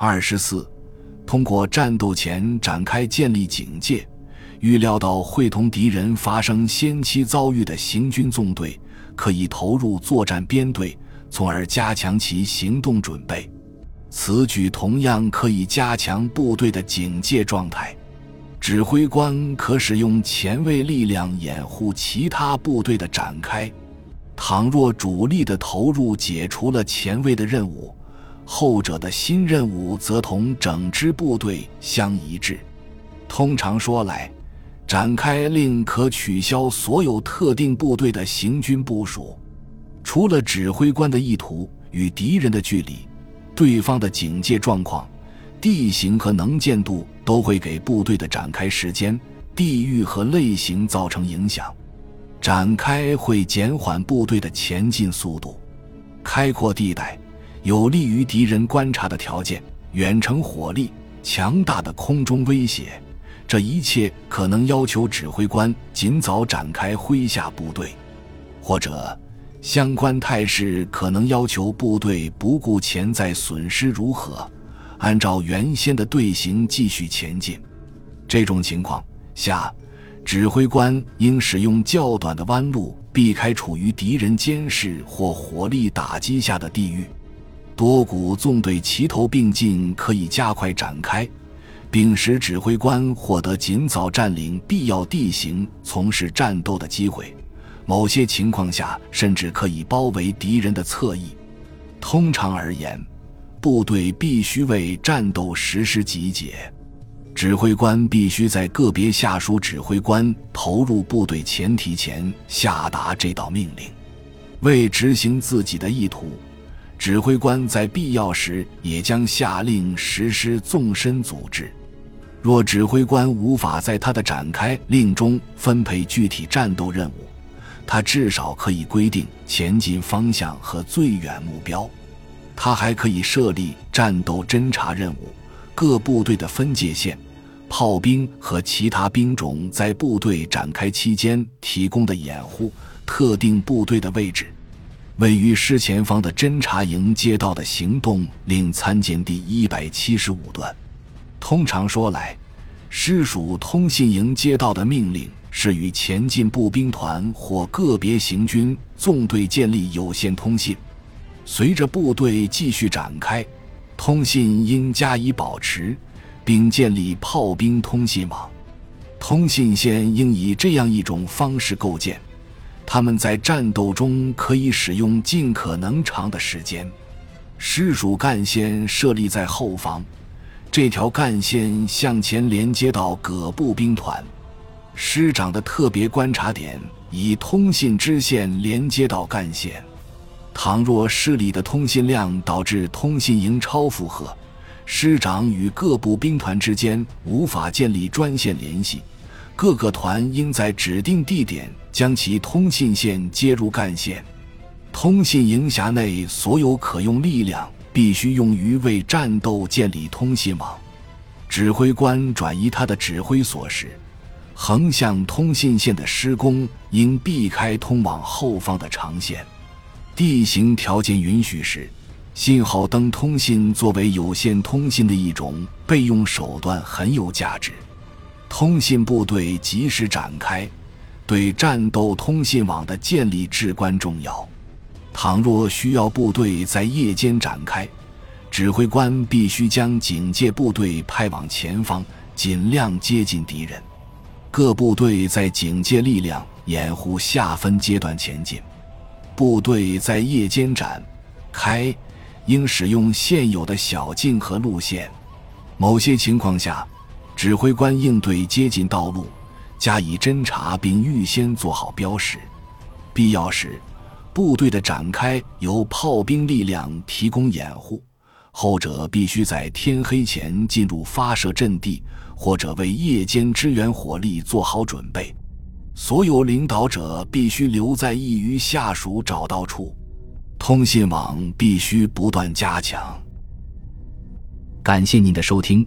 二十四，通过战斗前展开建立警戒，预料到会同敌人发生先期遭遇的行军纵队，可以投入作战编队，从而加强其行动准备。此举同样可以加强部队的警戒状态。指挥官可使用前卫力量掩护其他部队的展开。倘若主力的投入解除了前卫的任务，后者的新任务则同整支部队相一致。通常说来，展开令可取消所有特定部队的行军部署，除了指挥官的意图与敌人的距离、对方的警戒状况。地形和能见度都会给部队的展开时间、地域和类型造成影响。展开会减缓部队的前进速度。开阔地带有利于敌人观察的条件，远程火力、强大的空中威胁，这一切可能要求指挥官尽早展开麾下部队，或者相关态势可能要求部队不顾潜在损失如何。按照原先的队形继续前进，这种情况下，指挥官应使用较短的弯路，避开处于敌人监视或火力打击下的地域。多股纵队齐头并进，可以加快展开，并使指挥官获得尽早占领必要地形、从事战斗的机会。某些情况下，甚至可以包围敌人的侧翼。通常而言。部队必须为战斗实施集结，指挥官必须在个别下属指挥官投入部队前提前下达这道命令。为执行自己的意图，指挥官在必要时也将下令实施纵深组织。若指挥官无法在他的展开令中分配具体战斗任务，他至少可以规定前进方向和最远目标。他还可以设立战斗侦察任务，各部队的分界线，炮兵和其他兵种在部队展开期间提供的掩护，特定部队的位置，位于师前方的侦察营街道的行动令参见第一百七十五段。通常说来，师属通信营街道的命令是与前进步兵团或个别行军纵队建立有线通信。随着部队继续展开，通信应加以保持，并建立炮兵通信网。通信线应以这样一种方式构建：他们在战斗中可以使用尽可能长的时间。师属干线设立在后方，这条干线向前连接到各步兵团。师长的特别观察点以通信支线连接到干线。倘若师里的通信量导致通信营超负荷，师长与各部兵团之间无法建立专线联系，各个团应在指定地点将其通信线接入干线。通信营辖内所有可用力量必须用于为战斗建立通信网。指挥官转移他的指挥所时，横向通信线的施工应避开通往后方的长线。地形条件允许时，信号灯通信作为有线通信的一种备用手段很有价值。通信部队及时展开，对战斗通信网的建立至关重要。倘若需要部队在夜间展开，指挥官必须将警戒部队派往前方，尽量接近敌人。各部队在警戒力量掩护下分阶段前进。部队在夜间展开，应使用现有的小径和路线。某些情况下，指挥官应对接近道路加以侦查，并预先做好标识。必要时，部队的展开由炮兵力量提供掩护，后者必须在天黑前进入发射阵地，或者为夜间支援火力做好准备。所有领导者必须留在易于下属找到处，通信网必须不断加强。感谢您的收听，